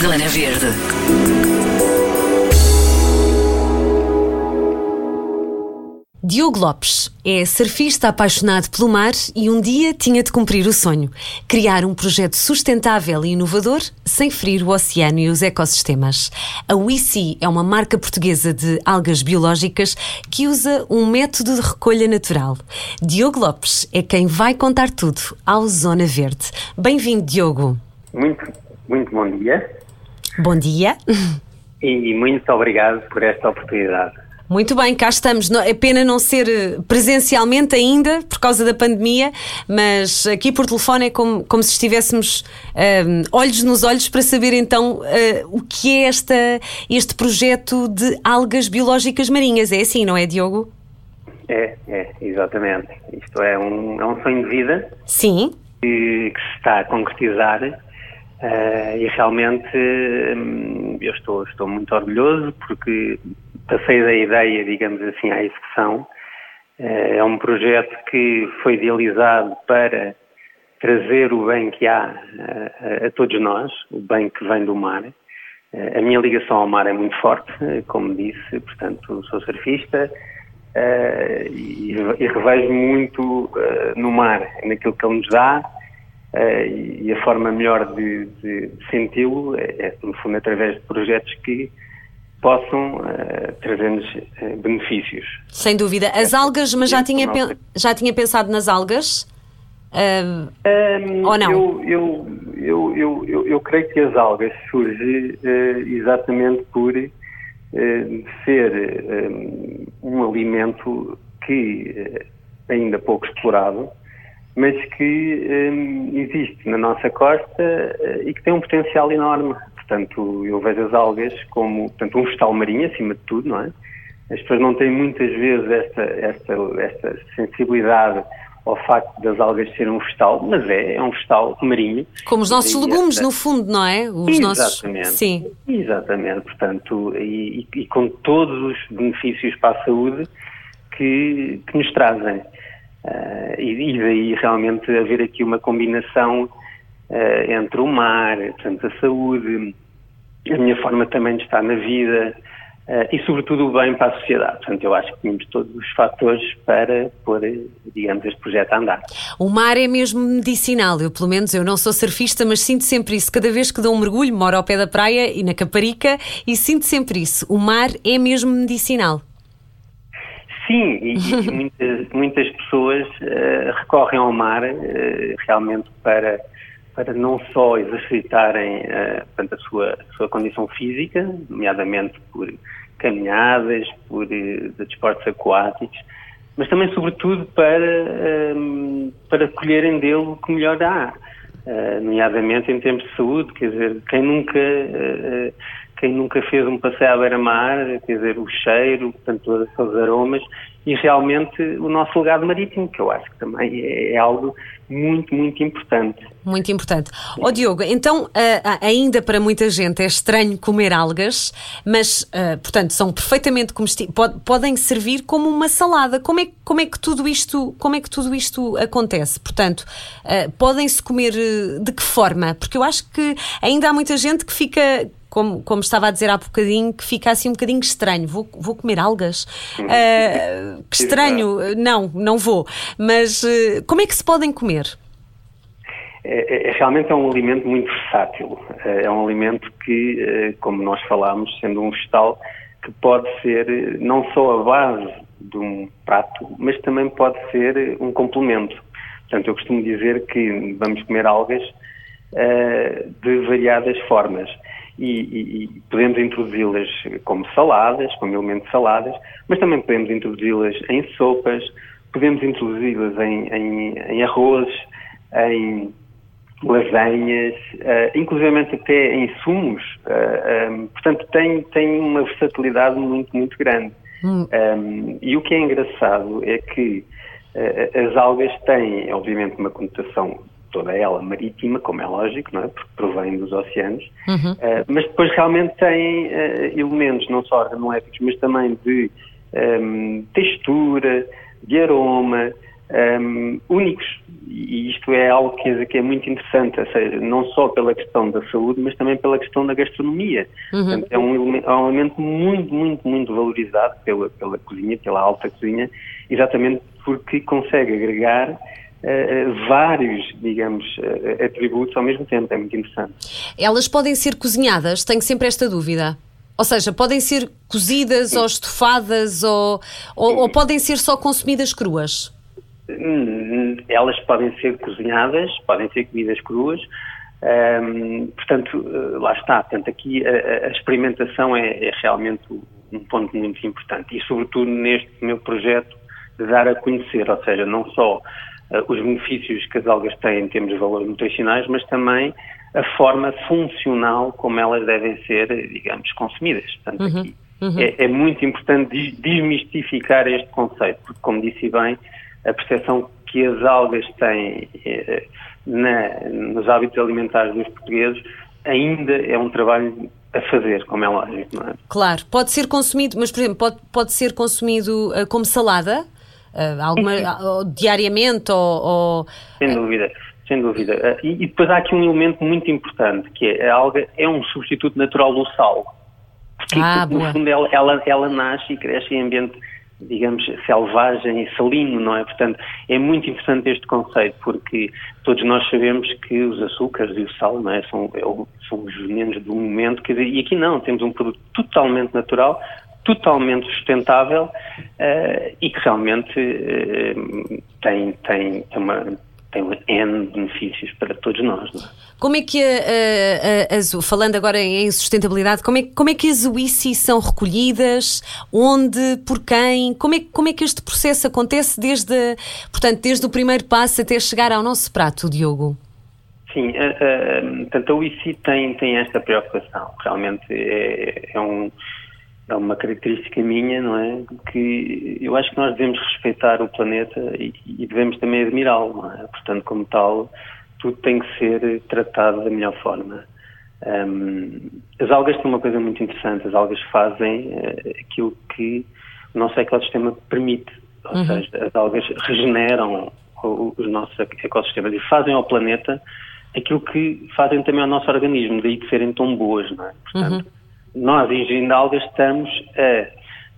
Zona Verde. Diogo Lopes é surfista apaixonado pelo mar e um dia tinha de cumprir o sonho: criar um projeto sustentável e inovador sem ferir o oceano e os ecossistemas. A WICI é uma marca portuguesa de algas biológicas que usa um método de recolha natural. Diogo Lopes é quem vai contar tudo ao Zona Verde. Bem-vindo, Diogo. Muito, muito bom dia. Bom dia. E muito obrigado por esta oportunidade. Muito bem, cá estamos. É pena não ser eh, presencialmente ainda por causa da pandemia, mas aqui por telefone é como, como se estivéssemos um, ehm, olhos nos olhos para saber então uh, o que é esta, este projeto de algas biológicas marinhas. É assim, não é, Diogo? É, é, exatamente. Isto é um, é um sonho de vida. Sim. Que, que se está a concretizar uh, e realmente um, eu estou, estou muito orgulhoso porque passei da ideia, digamos assim, à execução. Eh, é um projeto que foi idealizado para trazer o bem que há a, a todos nós, o bem que vem do mar. A minha ligação ao mar é muito forte, como disse, portanto, sou surfista e, e revejo muito no mar, naquilo que ele nos dá, e a forma melhor de, de senti-lo é, é, no fundo, através de projetos que possam uh, trazer-nos uh, benefícios. Sem dúvida. As algas, mas já tinha, já tinha pensado nas algas? Um, ou não? Eu, eu, eu, eu, eu, creio que as algas surgem exatamente por ser um alimento que ainda pouco explorado, mas que existe na nossa costa e que tem um potencial enorme Portanto, eu vejo as algas como portanto, um vegetal marinho, acima de tudo, não é? As pessoas não têm muitas vezes esta, esta, esta sensibilidade ao facto das algas serem um vegetal, mas é, é um vegetal marinho. Como os nossos legumes, esta... no fundo, não é? Os Exatamente. Nossos... Sim. Exatamente, portanto, e, e, com todos os benefícios para a saúde que, que nos trazem. Uh, e, e daí realmente haver aqui uma combinação uh, entre o mar, portanto, a saúde, a minha forma também de estar na vida uh, e, sobretudo, o bem para a sociedade. Portanto, eu acho que temos todos os fatores para pôr, digamos, este projeto a andar. O mar é mesmo medicinal. Eu, pelo menos, eu não sou surfista, mas sinto sempre isso. Cada vez que dou um mergulho, moro ao pé da praia e na Caparica e sinto sempre isso. O mar é mesmo medicinal. Sim, e, e muitas, muitas pessoas uh, recorrem ao mar uh, realmente para para não só exercitarem uh, portanto, a, sua, a sua condição física, nomeadamente por caminhadas, por uh, desportos aquáticos, mas também, sobretudo, para, um, eh, para colherem dele o que melhor há, nomeadamente em termos de saúde, quer dizer, quem nunca, quem nunca fez um passeio à beira-mar, quer dizer, o cheiro, portanto, todos aqueles aromas, e realmente o nosso legado marítimo, que eu acho que também é, é algo muito, muito importante. Muito importante. Ó oh, Diogo, então uh, ainda para muita gente é estranho comer algas, mas, uh, portanto, são perfeitamente comestíveis, pod podem servir como uma salada. Como é, como é, que, tudo isto, como é que tudo isto acontece? Portanto, podem-se comer de que forma? Porque eu acho que ainda há muita gente que fica como, como estava a dizer há bocadinho, que fica assim um bocadinho estranho. Vou, vou comer algas? Uh, que estranho. Não, não vou. Mas uh, como é que se podem comer? É, é, realmente é um alimento muito versátil. É, é um alimento que, como nós falámos, sendo um vegetal, que pode ser não só a base de um prato, mas também pode ser um complemento. Portanto, eu costumo dizer que vamos comer algas uh, de variadas formas e, e, podemos introduzi-las como saladas, como elemento de saladas, mas também podemos introduzi-las em sopas, podemos introduzi-las em, em, em, arroz, em lasanhas, uh, inclusive até em sumos. Uh, eh, um, portanto, tem, tem uma versatilidade muito, muito grande. Hum. Um, e o que é engraçado é que uh, as algas têm, obviamente, uma conotação toda ela marítima, como é lógico, não é? porque provém dos oceanos, uhum. uh, mas depois realmente tem uh, elementos não só organolépticos, mas também de um, ehm, textura, de aroma, um, únicos. E isto é algo que é, que é, muito interessante, seja, não só pela questão da saúde, mas também pela questão da gastronomia. Uhum. Portanto, é, um, é um elemento muito, muito, muito valorizado pela, pela cozinha, pela alta cozinha, exatamente porque consegue agregar Uh, vários, digamos, uh, atributos ao mesmo tempo. É muito interessante. Elas podem ser cozinhadas? Tenho sempre esta dúvida. Ou seja, podem ser cozidas Sim. ou estufadas ou, ou, ou, podem ser só consumidas cruas? Hum, elas podem ser cozinhadas, podem ser comidas cruas. Um, portanto, eh, lá está. Portanto, aqui a, a experimentação é, é, realmente um ponto muito importante e, sobretudo, neste meu projeto de dar a conhecer, ou seja, não só os benefícios que as algas têm em termos de valores nutricionais, mas também a forma funcional como elas devem ser, digamos, consumidas. Portanto, uhum, aqui uhum. É, é, muito importante desmistificar este conceito, porque, como disse bem, a percepção que as algas têm eh, na, nos hábitos alimentares dos portugueses ainda é um trabalho a fazer, como é lógico, não é? Claro, pode ser consumido, mas por exemplo, pode, pode ser consumido uh, como salada? Uh, alguma, uh, diariamente ou, ou, Sem dúvida, sem dúvida. E, e, depois há aqui um elemento muito importante, que é a alga é um substituto natural do sal. Porque, ah, porque no fundo ela, ela, ela nasce e cresce em ambiente digamos, selvagem e salino, não é? Portanto, é muito interessante este conceito, porque todos nós sabemos que os açúcares e o sal, não é? São, é são os venenos do momento, quer dizer, e aqui não, temos um produto totalmente natural, totalmente sustentável uh, e que realmente uh, tem, tem uma tem N benefícios para todos nós. É? Como é que, a, a, a, falando agora em sustentabilidade, como é, como é que as UICI são recolhidas? Onde? Por quem? Como é, como é que este processo acontece desde, portanto, desde o primeiro passo até chegar ao nosso prato, Diogo? Sim, a, a, portanto, a UICI tem, tem esta preocupação. Realmente é, é um é uma característica minha, não é? Que eu acho que nós devemos respeitar o planeta e, e devemos também admirá-lo, não é? Portanto, como tal, tudo tem que ser tratado da melhor forma. Um, as algas têm uma coisa muito interessante, as algas fazem uh, aquilo que o nosso ecossistema permite, ou uhum. seja, as algas regeneram os nossos ecossistemas e fazem ao planeta aquilo que fazem também ao nosso organismo, daí de serem tão boas, não é? Portanto, uhum nós, ingerindo algas, estamos a,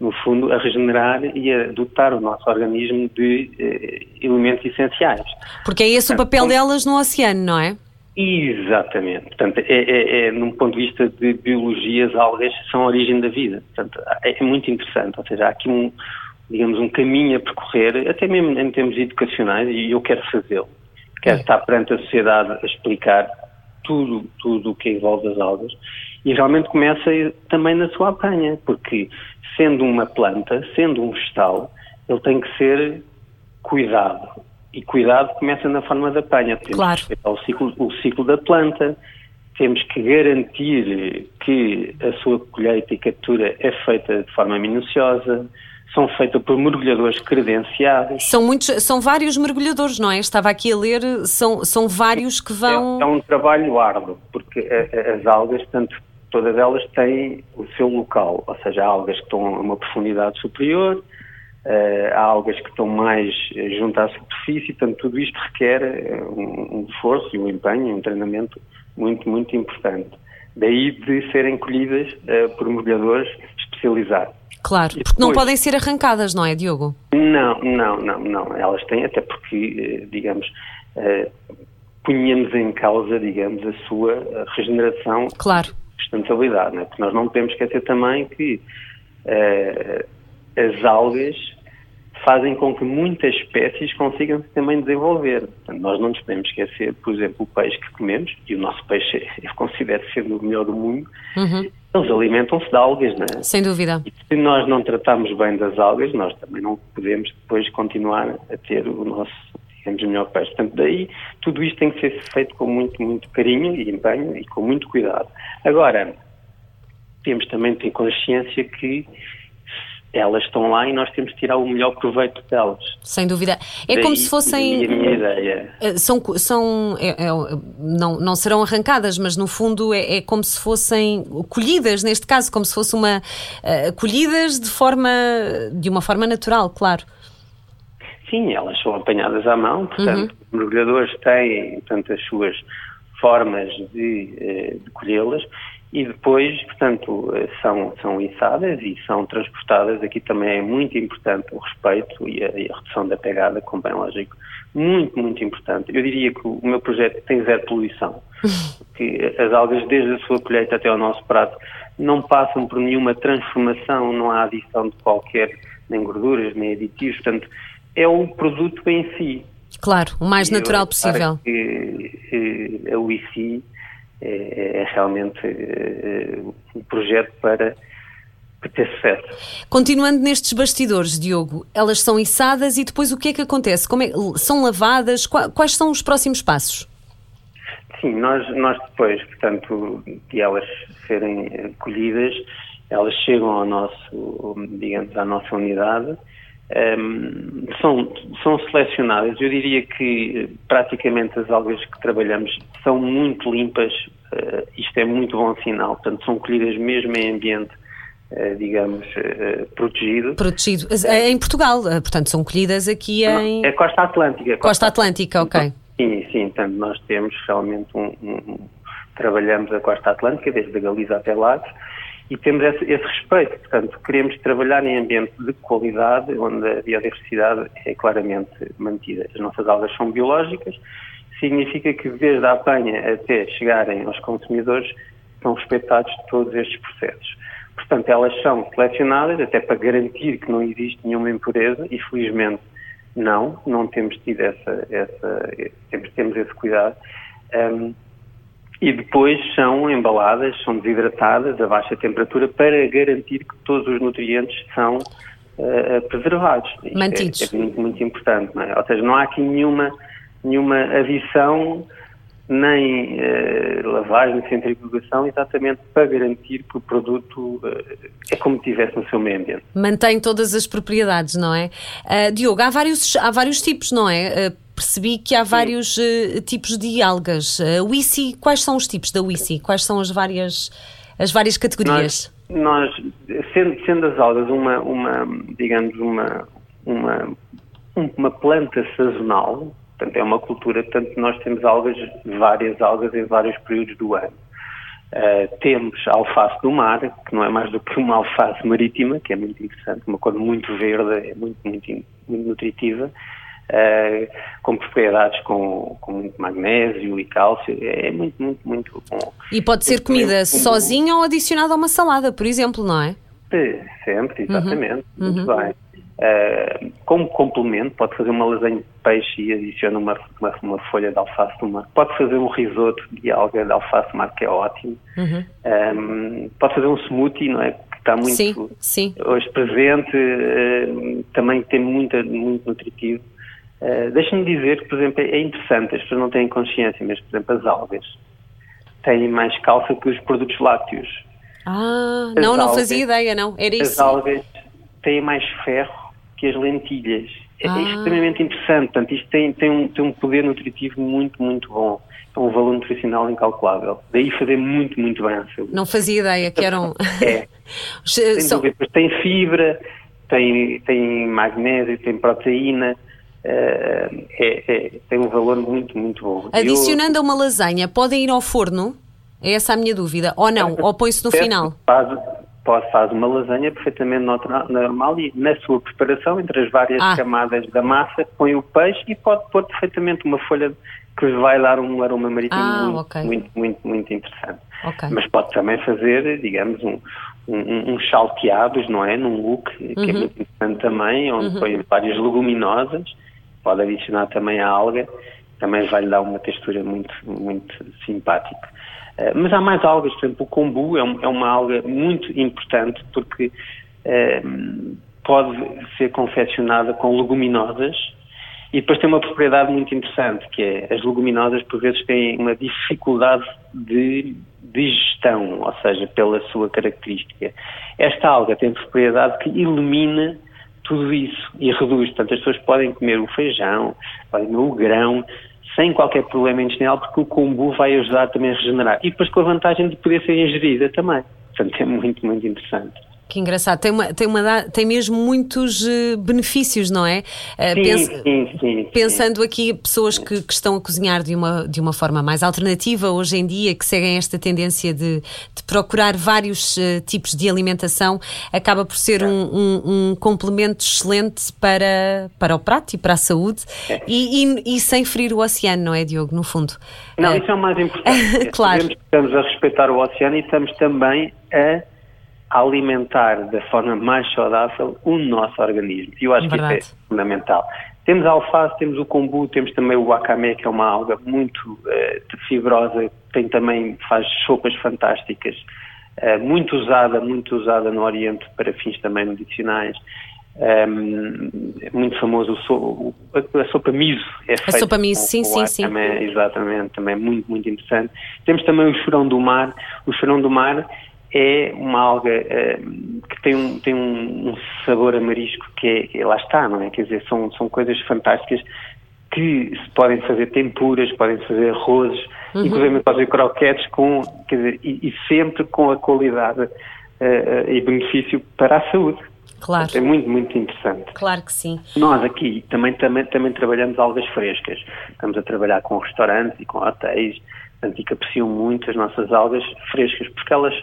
no fundo, a regenerar e a dotar o nosso organismo de eh, elementos essenciais. Porque é esse Portanto, o papel delas no oceano, não é? Exatamente. Portanto, é, é, é, num ponto de vista de biologia, as algas são a origem da vida. Portanto, é, é muito interessante. Ou seja, há aqui um, digamos, um caminho a percorrer, até mesmo em termos educacionais, e eu quero fazê-lo. Quero é. estar perante a sociedade a explicar tudo, tudo o que envolve as algas e realmente começa também na sua apanha, porque sendo uma planta, sendo um vegetal, ele tem que ser cuidado. E cuidado começa na forma da apanha. Temos claro. que o ciclo, o ciclo da planta, temos que garantir que a sua colheita e captura é feita de forma minuciosa, são feitas por mergulhadores credenciados. São muitos, são vários mergulhadores, não é? Estava aqui a ler, são, são vários que vão. É, é um trabalho árduo, porque as algas, tanto todas elas têm o seu local, ou seja, há algas que estão a uma profundidade superior, uh, há algas que estão mais junto à superfície, portanto, tudo isto requer eh, um, esforço e um empenho, um treinamento muito, muito importante. Daí de serem colhidas por mergulhadores especializados. Claro, porque não podem ser arrancadas, não é, Diogo? Não, não, não, não. Elas têm, até porque, digamos, punhamos em causa, digamos, a sua regeneração claro sustentabilidade, né? porque nós não podemos esquecer também que uh, as algas fazem com que muitas espécies consigam também desenvolver. Portanto, nós não nos podemos esquecer, por exemplo, o peixe que comemos, e o nosso peixe eu considero sendo o melhor do mundo, uhum. eles alimentam-se de algas, não é? Sem dúvida. E se nós não tratarmos bem das algas, nós também não podemos depois continuar a ter o nosso digamos, melhor peixe. Portanto, daí tudo isto tem que ser feito com muito, muito carinho e empenho e com muito cuidado. Agora, temos também de ter consciência que elas estão lá e nós temos de tirar o melhor proveito delas. Sem dúvida. É Daí, como se fossem. A minha ideia. Eh, são. são é, é, não, não serão arrancadas, mas no fundo é, é, como se fossem colhidas, neste caso, como se fosse uma. Uh, colhidas de forma. de uma forma natural, claro. Sim, elas são apanhadas à mão, portanto, uhum. os mergulhadores têm portanto, as suas formas de, eh, de colhê-las e depois, portanto, são, são içadas e são transportadas. Aqui também é muito importante o respeito e a, e a, redução da pegada, como bem lógico. Muito, muito importante. Eu diria que o meu projeto tem zero poluição. Porque as algas, desde a sua colheita até ao nosso prato, não passam por nenhuma transformação, não há adição de qualquer, nem gorduras, nem aditivos. Portanto, é o produto em si. Claro, o mais natural possível. Que, a UICI é, é realmente é, um projeto para ter sucesso. Continuando nestes bastidores, Diogo, elas são içadas e depois o que é que acontece? Como é, são lavadas? Quais são os próximos passos? Sim, nós, nós depois, portanto, de elas serem colhidas, elas chegam ao nosso, digamos, à nossa unidade um, são, são selecionadas. Eu diria que praticamente as algas que trabalhamos são muito limpas, uh, isto é muito bom sinal, portanto, são colhidas mesmo em ambiente. Uh, digamos, protegido. Protegido. Em Portugal, portanto, são colhidas aqui em. É Costa Atlântica. Costa, Costa Atlântica, ok. Sim, sim, portanto, nós temos realmente um, um, Trabalhamos a Costa Atlântica, desde a Galiza até Lagos, e temos esse, esse, respeito. Portanto, queremos trabalhar em ambiente de qualidade, onde a biodiversidade é claramente mantida. As nossas algas são biológicas, significa que desde a apanha até chegarem aos consumidores são respeitados todos estes processos. Portanto, elas são selecionadas até para garantir que não existe nenhuma impureza e felizmente não, não temos tido essa, essa temos, temos esse cuidado. Um, e depois são embaladas, são desidratadas a baixa temperatura para garantir que todos os nutrientes são uh, preservados. Isto Mantidos. É, é, muito, muito importante, é? Ou seja, não há aqui nenhuma, nenhuma adição nem uh, lavagem, nem centrifugação, exatamente para garantir que o produto uh, é como tivesse no seu meio ambiente. Mantém todas as propriedades, não é? Uh, Diogo, há vários, há vários tipos, não é? Percebi que há vários uh, tipos de algas. Uh, quais são os tipos da WICI? Quais são as várias, as várias categorias? Nós, nós sendo, sendo, as algas uma, uma digamos, uma, uma, uma planta sazonal, portanto é uma cultura, portanto nós temos algas, várias algas em vários períodos do ano. Uh, temos a alface do mar, que não é mais do que uma alface marítima, que é muito interessante, uma cor muito verde, é muito, muito, muito nutritiva uh, com propriedades com, com muito magnésio e cálcio. É muito, muito, muito bom. E pode ser comida sozinha ou adicionada a uma salada, por exemplo, não é? Sempre, exatamente. Uhum. Muito uhum. bem. Uh, como complemento, pode fazer uma lasanha de peixe e adiciona uma, uma, uma, folha de alface do mar. Pode fazer um risoto de alga de alface do mar, que é ótimo. Uhum. Um, pode fazer um smoothie, não é? Que está muito sim, sim. hoje presente, uh, também tem muita, muito nutritivo. Uh, Deixa-me dizer que, por exemplo, é interessante, as pessoas não têm consciência, mas, por exemplo, as algas têm mais cálcio que os produtos lácteos. Ah, as não, algas, não fazia ideia, não. Era isso. As algas têm mais ferro que as lentilhas. É, é ah. extremamente interessante. Portanto, isto tem, tem, um, tem um poder nutritivo muito, muito bom. É um valor nutricional incalculável. Daí fazer muito, muito bem à saúde. Não fazia ideia que eram. É. Sem dúvida. Tem fibra, tem, tem magnésio, tem proteína. Uh, é, é, tem um valor muito, muito bom. Adicionando Eu, a uma lasanha, podem ir ao forno? É essa a minha dúvida. Ou não? Ou põe-se no final? Faz, pode fazer uma lasanha perfeitamente normal e na sua preparação, entre as várias ah. camadas da massa, põe o peixe e pode pôr perfeitamente uma folha que vai dar um aroma marítimo ah, muito, okay. muito, muito, muito, interessante. Okay. Mas pode também fazer, digamos, um, um, um salteados, não é? Num look, que é uhum. é muito interessante também, onde uhum. põe várias leguminosas pode adicionar também a alga, também vai lhe dar uma textura muito, muito simpática. Uh, mas há mais algas, por exemplo, o kombu é, um, é uma alga muito importante porque uh, pode ser confeccionada com leguminosas e depois tem uma propriedade muito interessante, que é as leguminosas por vezes têm uma dificuldade de digestão, ou seja, pela sua característica. Esta alga tem propriedade que elimina tudo isso e reduz. Portanto, as pessoas podem comer o feijão, podem comer o grão, sem qualquer problema intestinal, porque o kombu vai ajudar também a regenerar. E depois com a vantagem de poder ser ingerida também. Portanto, é muito, muito interessante. Que engraçado. Tem, uma, tem, uma, tem mesmo muitos uh, benefícios, não é? Uh, sim, sim, sim, Pensando aqui pessoas que, que, estão a cozinhar de uma, de uma forma mais alternativa hoje em dia, que seguem esta tendência de, de procurar vários uh, tipos de alimentação, acaba por ser um, um, um, complemento excelente para, para o prato e para a saúde é. e, e, e, sem ferir o oceano, não é, Diogo? No fundo. Não, isso é o mais importante. claro. Estamos a respeitar o oceano e estamos também a alimentar da forma mais saudável o nosso organismo. E eu acho Verdade. que isso é fundamental. Temos a alface, temos o kombu, temos também o wakame, que é uma alga muito uh, fibrosa, tem também, faz sopas fantásticas, uh, muito usada, muito usada no Oriente para fins também medicinais. Um, ehm, é muito famoso o, a sopa miso. É a sopa miso, sim, sim, sim. Exatamente, também é muito, muito interessante. Temos também o churão do mar. O churão do mar é uma alga uh, que tem, um, tem um, um sabor amarisco que, é, que lá está, não é? Quer dizer, são, são coisas fantásticas que se podem fazer tempuras, podem fazer arrozes, uhum. inclusive fazer croquetes com, quer dizer, e, e sempre com a qualidade uh, e benefício para a saúde. Claro. É muito, muito interessante. Claro que sim. Nós aqui também, também, também trabalhamos algas frescas. Estamos a trabalhar com restaurantes e com hotéis, portanto, e que apreciam muito as nossas algas frescas, porque elas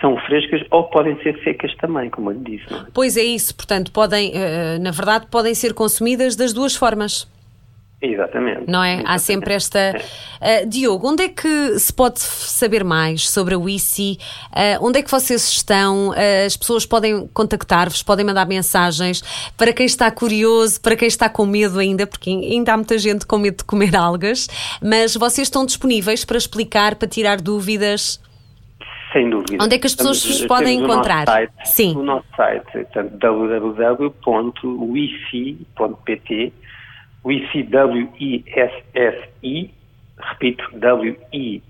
são frescas ou podem ser secas também, como eu disse. É? Pois é isso, portanto, podem, uh, na verdade, podem ser consumidas das duas formas. Exatamente. Não é? Exatamente. Há sempre esta. Uh, Diogo, onde é que se pode saber mais sobre a WICI? Uh, onde é que vocês estão? Uh, as pessoas podem contactar-vos, podem mandar mensagens para quem está curioso, para quem está com medo ainda, porque ainda há muita gente com medo de comer algas, mas vocês estão disponíveis para explicar, para tirar dúvidas? Sem dúvida. Onde é que as pessoas vos podem encontrar? Site, Sim. O nosso site, portanto, www.wifi.pt, wifi, W-I-S-S-I, repito, W-I-S-S-I.pt.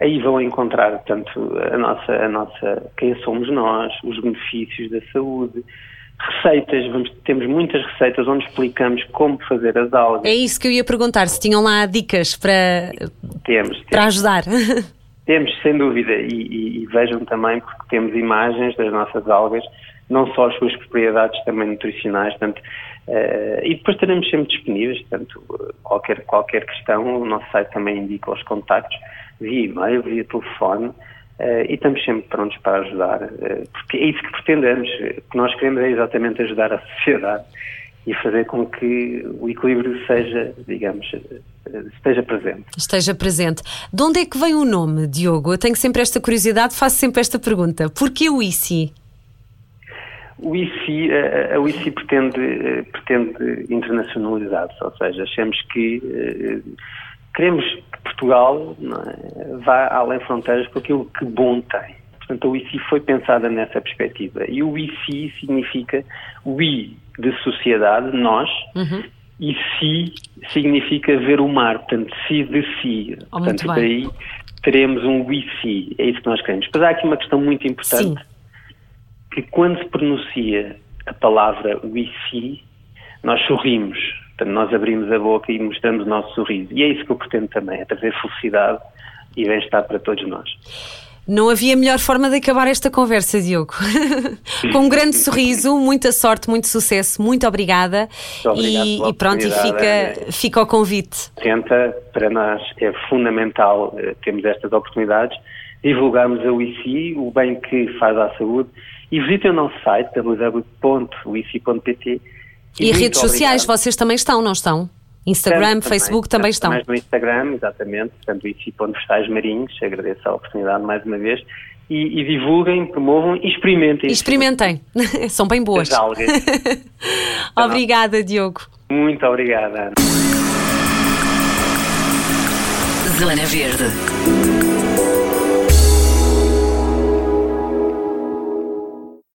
Aí vão encontrar, tanto a nossa, a nossa, quem somos nós, os benefícios da saúde, receitas, vamos, temos muitas receitas onde explicamos como fazer as algas. É isso que eu ia perguntar, se tinham lá dicas para, temos, para temos. ajudar. Temos, sem dúvida, e, e, e, vejam também, porque temos imagens das nossas algas, não só as suas propriedades também nutricionais, portanto, uh, e depois estaremos sempre disponíveis, portanto, qualquer, qualquer questão, o nosso site também indica os contactos, via e-mail, via telefone, Uh, e estamos sempre prontos para ajudar, uh, porque é isso que pretendemos. O que nós queremos é exatamente ajudar a sociedade e fazer com que o equilíbrio seja, digamos, esteja presente. Esteja presente. De onde é que vem o nome, Diogo? Eu tenho sempre esta curiosidade, faço sempre esta pergunta. Porquê o ICI? O ICI, a, a ICI pretende, pretende internacionalizar-se, ou seja, achamos que queremos que Portugal é, vá além fronteiras com aquilo que bom tem. Portanto, o ICI foi pensada nessa perspectiva. E o ICI significa o I de sociedade, nós, uhum. e si significa ver o mar, portanto, si de si. Oh, portanto, daí teremos um ICI, é isso que nós queremos. Mas há aqui uma questão muito importante, Sim. que quando se pronuncia a palavra ICI, nós sorrimos Portanto, nós abrimos a boca e mostramos o nosso sorriso. E é isso que eu pretendo também, é trazer felicidade e bem-estar para todos nós. Não havia melhor forma de acabar esta conversa, Diogo. Com um grande sorriso, muita sorte, muito sucesso, muito obrigada. Muito e, e, pronto, e fica, fica o convite. Tenta, para nós é fundamental uh, termos estas oportunidades, divulgarmos a WICI, o bem que faz à saúde, e visitem o nosso site www.wici.pt e, redes sociais, vocês também estão, não estão? Instagram, Facebook também, estão. Mais no Instagram, exatamente, portanto, Vegetais Marinhos, agradeço a oportunidade mais uma vez. E, e, divulguem, promovam e experimentem. Experimentem, são bem boas. obrigada, Diogo. Muito obrigada. Zona Verde.